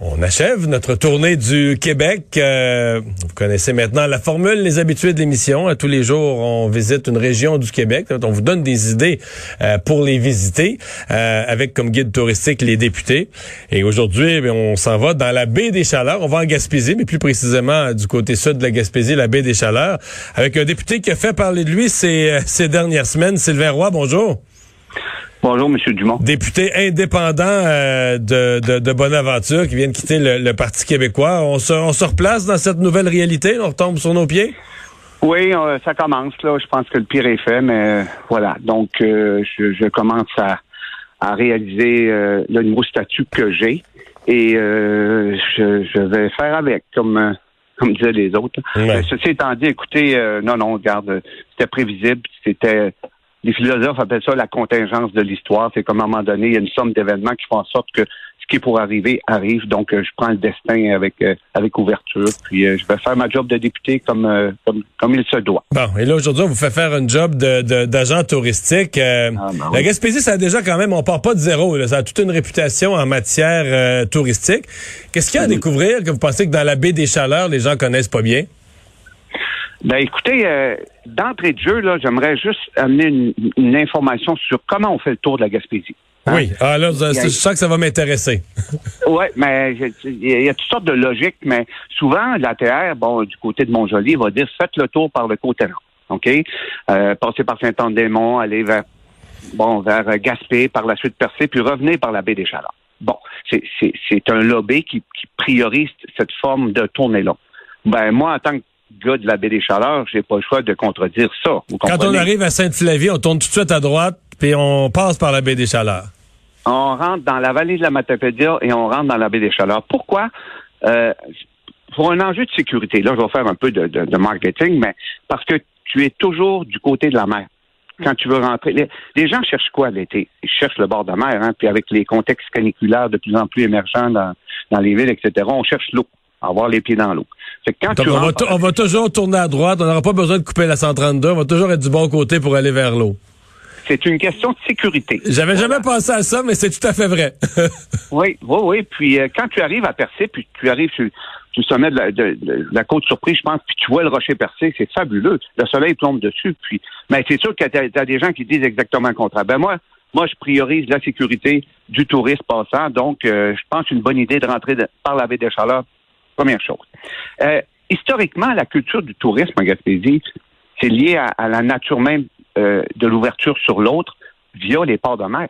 on achève notre tournée du Québec. Euh, vous connaissez maintenant la formule, les habitués de l'émission. Tous les jours, on visite une région du Québec. On vous donne des idées euh, pour les visiter, euh, avec comme guide touristique les députés. Et aujourd'hui, eh on s'en va dans la baie des Chaleurs. On va en Gaspésie, mais plus précisément du côté sud de la Gaspésie, la baie des Chaleurs, avec un député qui a fait parler de lui ces, ces dernières semaines, Sylvain Roy. Bonjour. Bonjour, M. Dumont. Député indépendant euh, de, de, de, Bonaventure qui vient de quitter le, Parti québécois. On se, on se replace dans cette nouvelle réalité? On retombe sur nos pieds? Oui, euh, ça commence. là. Je pense que le pire est fait, mais voilà. Donc, euh, je, je, commence à, à réaliser le nouveau statut que j'ai et je, je, vais faire avec, comme comme disaient les autres. ceci étant dit, écoutez, non, non, regarde, c'était prévisible, c'était les philosophes appellent ça la contingence de l'histoire. C'est comme à un moment donné, il y a une somme d'événements qui font en sorte que ce qui est pour arriver arrive. Donc, euh, je prends le destin avec euh, avec ouverture. Puis, euh, je vais faire ma job de député comme comme, comme il se doit. Bon, et là aujourd'hui, on vous fait faire un job de d'agent touristique. Ah, ben la Gaspésie, ça a déjà quand même, on part pas de zéro. Ça a toute une réputation en matière touristique. Qu'est-ce qu'il y a à découvrir que vous pensez que dans la baie des Chaleurs, les gens connaissent pas bien? Ben écoutez, euh, d'entrée de jeu, là, j'aimerais juste amener une, information sur comment on fait le tour de la Gaspésie. Hein? Oui, alors ah, c'est ça que ça va m'intéresser. oui, mais il y, a toutes sortes de logiques, mais souvent, l'ATR, bon, du côté de Montjoli, va dire faites le tour par le côté nord. OK? Euh, passez par Saint-Anne-des-Monts, allez vers bon, vers Gaspé, par la suite percé, puis revenez par la baie des Chaleurs. Bon, c'est un lobby qui, qui priorise cette forme de tournée-là. Ben, moi, en tant que gars de la baie des Chaleurs, j'ai pas le choix de contredire ça. Quand on arrive à Sainte-Flavie, on tourne tout de suite à droite, puis on passe par la baie des Chaleurs. On rentre dans la vallée de la Matapédia et on rentre dans la baie des Chaleurs. Pourquoi? Euh, pour un enjeu de sécurité. Là, je vais faire un peu de, marketing, mais parce que tu es toujours du côté de la mer quand tu veux rentrer. Les, gens cherchent quoi l'été? Ils cherchent le bord de mer, hein, puis avec les contextes caniculaires de plus en plus émergents dans, dans les villes, etc., on cherche l'eau avoir les pieds dans l'eau. on, va toujours tourner à droite, on n'aura pas besoin de couper la 132, on va toujours être du bon côté pour aller vers l'eau. C'est une question de sécurité. J'avais jamais pensé à ça, mais c'est tout à fait vrai. oui, oui, oui. Puis euh, quand tu arrives à Percé, puis tu arrives sur, le sommet de la, côte surprise, je pense, puis tu vois le rocher percé, c'est fabuleux. Le soleil tombe dessus. Puis, mais c'est sûr que tu as, des gens qui disent exactement le contraire. Ben moi, moi, je priorise la sécurité du touriste passant. Donc, euh, je pense une bonne idée de rentrer par la baie des Chaleurs Première chose. Euh, historiquement, la culture du tourisme en Gaspésie, c'est lié à, la nature même euh, de l'ouverture sur l'autre via les ports de mer.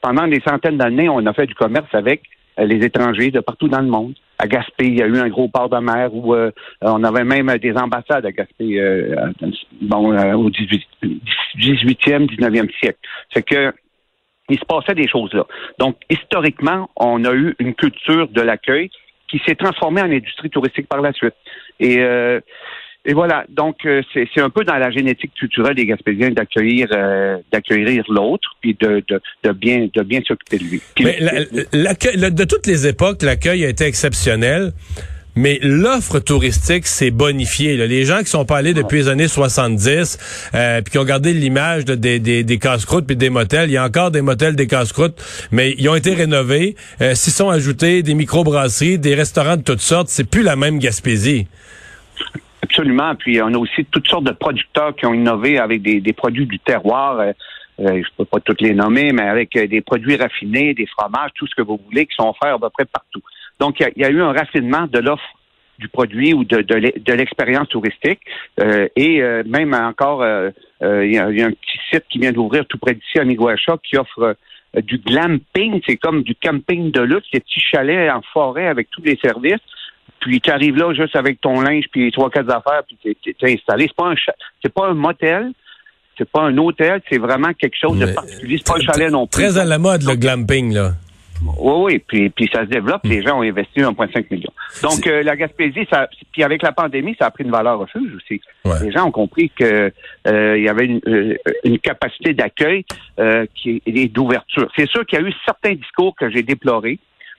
Pendant des centaines d'années, on a fait du commerce avec euh, les étrangers de partout dans le monde. À Gaspé, il y a eu un gros port de mer où on avait même des ambassades à Gaspé bon, au 18, e 19e siècle. C'est que il se passait des choses là. Donc, historiquement, on a eu une culture de l'accueil qui s'est transformé en industrie touristique par la suite. Et euh, et voilà, donc euh, c'est un peu dans la génétique culturelle des Gaspésiens d'accueillir euh, d'accueillir l'autre puis de, de, de, bien de bien s'occuper de lui. Mais de toutes les époques, l'accueil a été exceptionnel. Mais l'offre touristique s'est bonifiée. Les gens qui sont pas allés depuis les années 70, euh, puis qui ont gardé l'image des, des, des casse-croûtes puis des motels, il y a encore des motels, des casse-croûtes, mais ils ont été rénovés. Euh, S'y sont ajoutés des microbrasseries, des restaurants de toutes sortes. C'est plus la même Gaspésie. Absolument. Puis on a aussi toutes sortes de producteurs qui ont innové avec des, des produits du terroir. Euh, euh je peux pas toutes les nommer, mais avec euh, des produits raffinés, des fromages, tout ce que vous voulez, qui sont offerts à peu près partout. Donc, il y, a eu un raffinement de l'offre du produit ou de, de, l'expérience touristique. Euh, et euh, même encore, euh, il y, a, un petit site qui vient d'ouvrir tout près d'ici, à Miguacha, qui offre du glamping. C'est comme du camping de luxe, des petits chalets en forêt avec tous les services. Puis tu arrives là juste avec ton linge puis trois quatre affaires puis t'es, es installé. C'est pas un c'est pas un motel, c'est pas un hôtel, c'est vraiment quelque chose de particulier. C'est pas un chalet non plus. Très à la mode le glamping là. Oui, oui, puis, puis ça se développe. Les hmm. gens ont investi 1,5 million. Donc, euh, la Gaspésie, ça, puis avec la pandémie, ça a pris une valeur refuge aussi. Les gens ont compris que euh, il y avait une, euh, une capacité d'accueil qui et d'ouverture. C'est sûr qu'il y a eu certains discours que j'ai déplorés.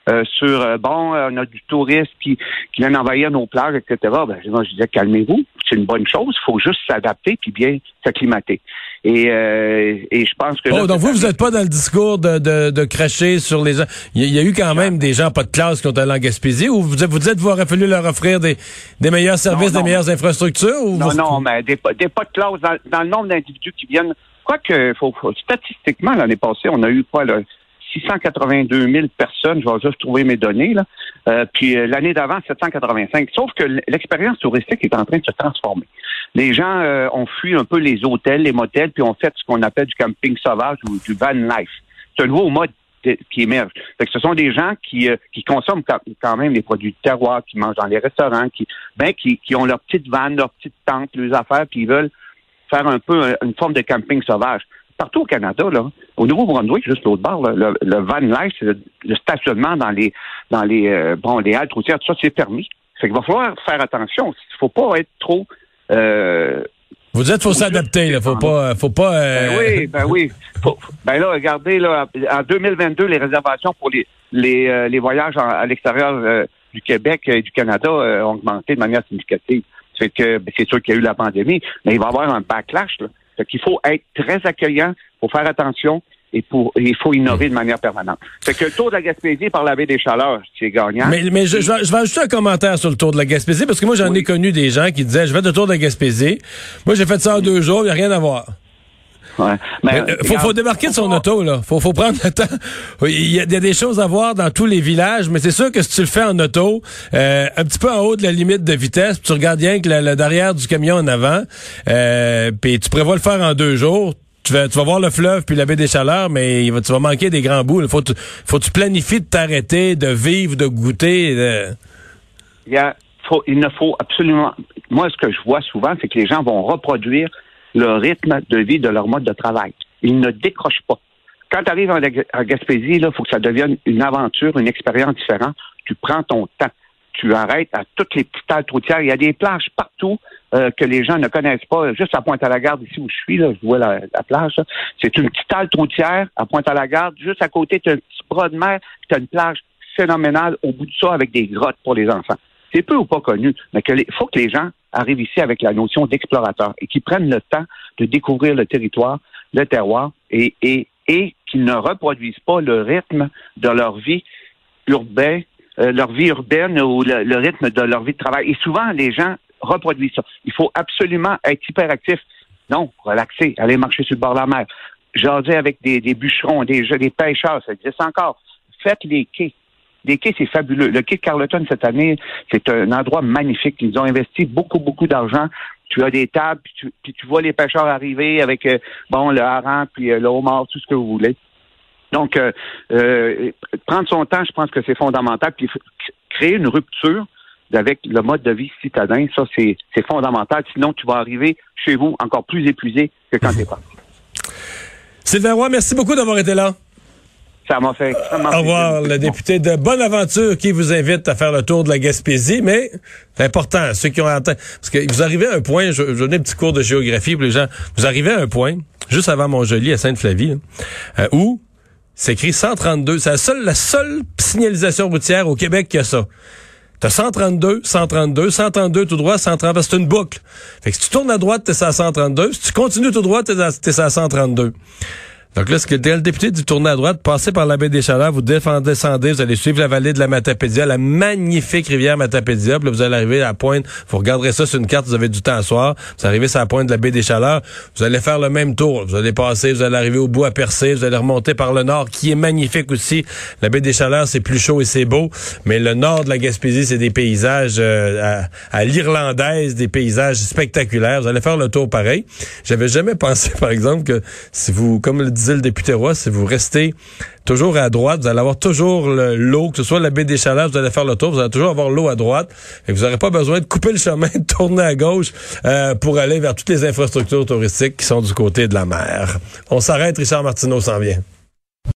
euh, sur euh, bon, euh, on a du tourisme qui, qui vient envahir nos plages, etc. Ben, moi, je disais calmez-vous, c'est une bonne chose, il faut juste s'adapter puis bien s'acclimater. Et, euh, et je pense que. Oh, donc vous, vous n'êtes pas dans le discours de, de, de cracher sur les gens. Il y, a- eu quand même des gens pas de classe qui ont allé en Gaspésie ou vous, vous dites qu'il aurait fallu leur offrir des, des meilleurs services, non. des meilleures infrastructures? Ou Non, vous- non, mais des, pas- des pas de clause dans, dans le nombre d'individus qui viennent. Quoique, faut, faut- statistiquement, l'année passée, on a eu quoi, là? 682 000 personnes, je vais juste trouver mes données, là. Euh, puis euh, l'année d'avant, 785. Sauf que l'expérience touristique est en train de se transformer. Les gens euh, ont fui un peu les hôtels, les motels, puis ont fait ce qu'on appelle du camping sauvage ou du van life. C'est un nouveau mode de- qui émerge. Fait que ce sont des gens qui, euh, qui consomment quand, même les produits de terroir, qui mangent dans les restaurants, qui, ben, qui, qui ont leur petite vanne, leur petite tente, leurs affaires, puis ils veulent faire un peu euh, une forme de camping sauvage. Partout au Canada, là, au Nouveau-Brunswick, juste l'autre bord, là, le, le van life, le, le stationnement dans les dans les euh, bon les haltes routières, tout ça, c'est permis. Fait qu'il va falloir faire attention. Il faut pas être trop euh, Vous dites qu'il faut s'adapter, là. Faut pas, faut pas. euh, ben oui, ben oui. Faut- ben là, regardez, là, en 2022, les réservations pour les les, euh, les voyages en- à l'extérieur euh, du Québec et du Canada euh, ont augmenté de manière significative. Fait que ben, c'est sûr qu'il y a eu la pandémie, mais il va y avoir un backlash. Là. Fait qu'il faut être très accueillant, il faut faire attention et pour il faut innover de manière permanente. Fait que le tour de la Gaspésie par la baie des Chaleurs, c'est gagnant. Mais, mais je, je vais, je vais ajouter un commentaire sur le tour de la Gaspésie parce que moi, j'en Oui. ai connu des gens qui disaient Je vais le tour de la Gaspésie. Moi, j'ai fait ça en deux jours, il n'y a rien à voir. Ouais. Mais, Euh, faut, faut débarquer de son auto, là. Faut, faut prendre le temps. Il y, a, il y a des choses à voir dans tous les villages, mais c'est sûr que si tu le fais en auto, euh, un petit peu en haut de la limite de vitesse, puis tu regardes bien que le, le derrière du camion en avant, euh, puis tu prévois le faire en deux jours, tu vas, tu vas voir le fleuve puis la baie des Chaleurs, mais il va, tu vas manquer des grands bouts. Il faut, faut que tu planifies de t'arrêter, de vivre, de goûter. il, ne faut absolument. Moi, ce que je vois souvent, c'est que les gens vont reproduire le rythme de vie de leur mode de travail. Ils ne décrochent pas. Quand tu arrives en Gaspésie, il faut que ça devienne une aventure, une expérience différente. Tu prends ton temps. Tu arrêtes à toutes les petites haltes routières. Il y a des plages partout euh, que les gens ne connaissent pas. Juste à Pointe-à-la-Garde, ici où je suis, là, je vois la, la plage. C'est une petite halte routière à Pointe-à-la-Garde. Juste à côté, tu as un petit bras de mer. Tu as une plage phénoménale au bout de ça avec des grottes pour les enfants c'est peu ou pas connu, mais il faut que les gens arrivent ici avec la notion d'explorateur et qu'ils prennent le temps de découvrir le territoire, le terroir et, et, et qu'ils ne reproduisent pas le rythme de leur vie urbaine, euh, leur vie urbaine ou le, le rythme de leur vie de travail. Et souvent, les gens reproduisent ça. Il faut absolument être hyperactif. Non, relaxer, aller marcher sur le bord de la mer, jaser avec des, des bûcherons, des, des pêcheurs, ça existe encore. Faites les quais. Les quais, c'est fabuleux. Le quai de Carleton, cette année, c'est un endroit magnifique. Ils ont investi beaucoup, beaucoup d'argent. Tu as des tables, puis tu, puis tu vois les pêcheurs arriver avec, euh, bon, le hareng, puis euh, le homard, tout ce que vous voulez. Donc, euh, euh, prendre son temps, je pense que c'est fondamental. Puis créer une rupture avec le mode de vie citadin, ça, c'est c'est fondamental. Sinon, tu vas arriver chez vous encore plus épuisé que quand t'es parti. Sylvain Roy, merci beaucoup d'avoir été là. Ça m'a fait extrêmement Au revoir, plaisir. le député de Bonaventure qui vous invite à faire le tour de la Gaspésie, mais c'est important, ceux qui ont atteint, parce que vous arrivez à un point, je, je donnais un petit cours de géographie pour les gens, vous arrivez à un point, juste avant Montjoli, à Sainte-Flavie, là, euh, où c'est écrit 132, c'est la seule, la seule signalisation routière au Québec qui a ça. T'as 132, 132, 132 tout droit, 130, parce que c'est une boucle. Fait que si tu tournes à droite, t'es à 132, si tu continues tout droit, t'es à, t'es à 132. Donc là, ce que le député dit tourner à droite, passez par la baie des Chaleurs, vous descendez, vous allez suivre la vallée de la Matapédia, la magnifique rivière Matapédia, puis là, vous allez arriver à la pointe, vous regarderez ça sur une carte, vous avez du temps à soir, vous arrivez sur la pointe de la baie des Chaleurs, vous allez faire le même tour, vous allez passer, vous allez arriver au bout à Percé, vous allez remonter par le nord, qui est magnifique aussi. La baie des Chaleurs, c'est plus chaud et c'est beau, mais le nord de la Gaspésie, c'est des paysages euh, à, à l'irlandaise, des paysages spectaculaires. Vous allez faire le tour pareil. J'avais jamais pensé, par exemple, que si vous, comme le disait le député si vous restez toujours à droite, vous allez avoir toujours le- l'eau, que ce soit la baie des Chaleurs, vous allez faire le tour, vous allez toujours avoir l'eau à droite, et vous n'aurez pas besoin de couper le chemin, de tourner à gauche euh, pour aller vers toutes les infrastructures touristiques qui sont du côté de la mer. On s'arrête, Richard Martineau s'en vient.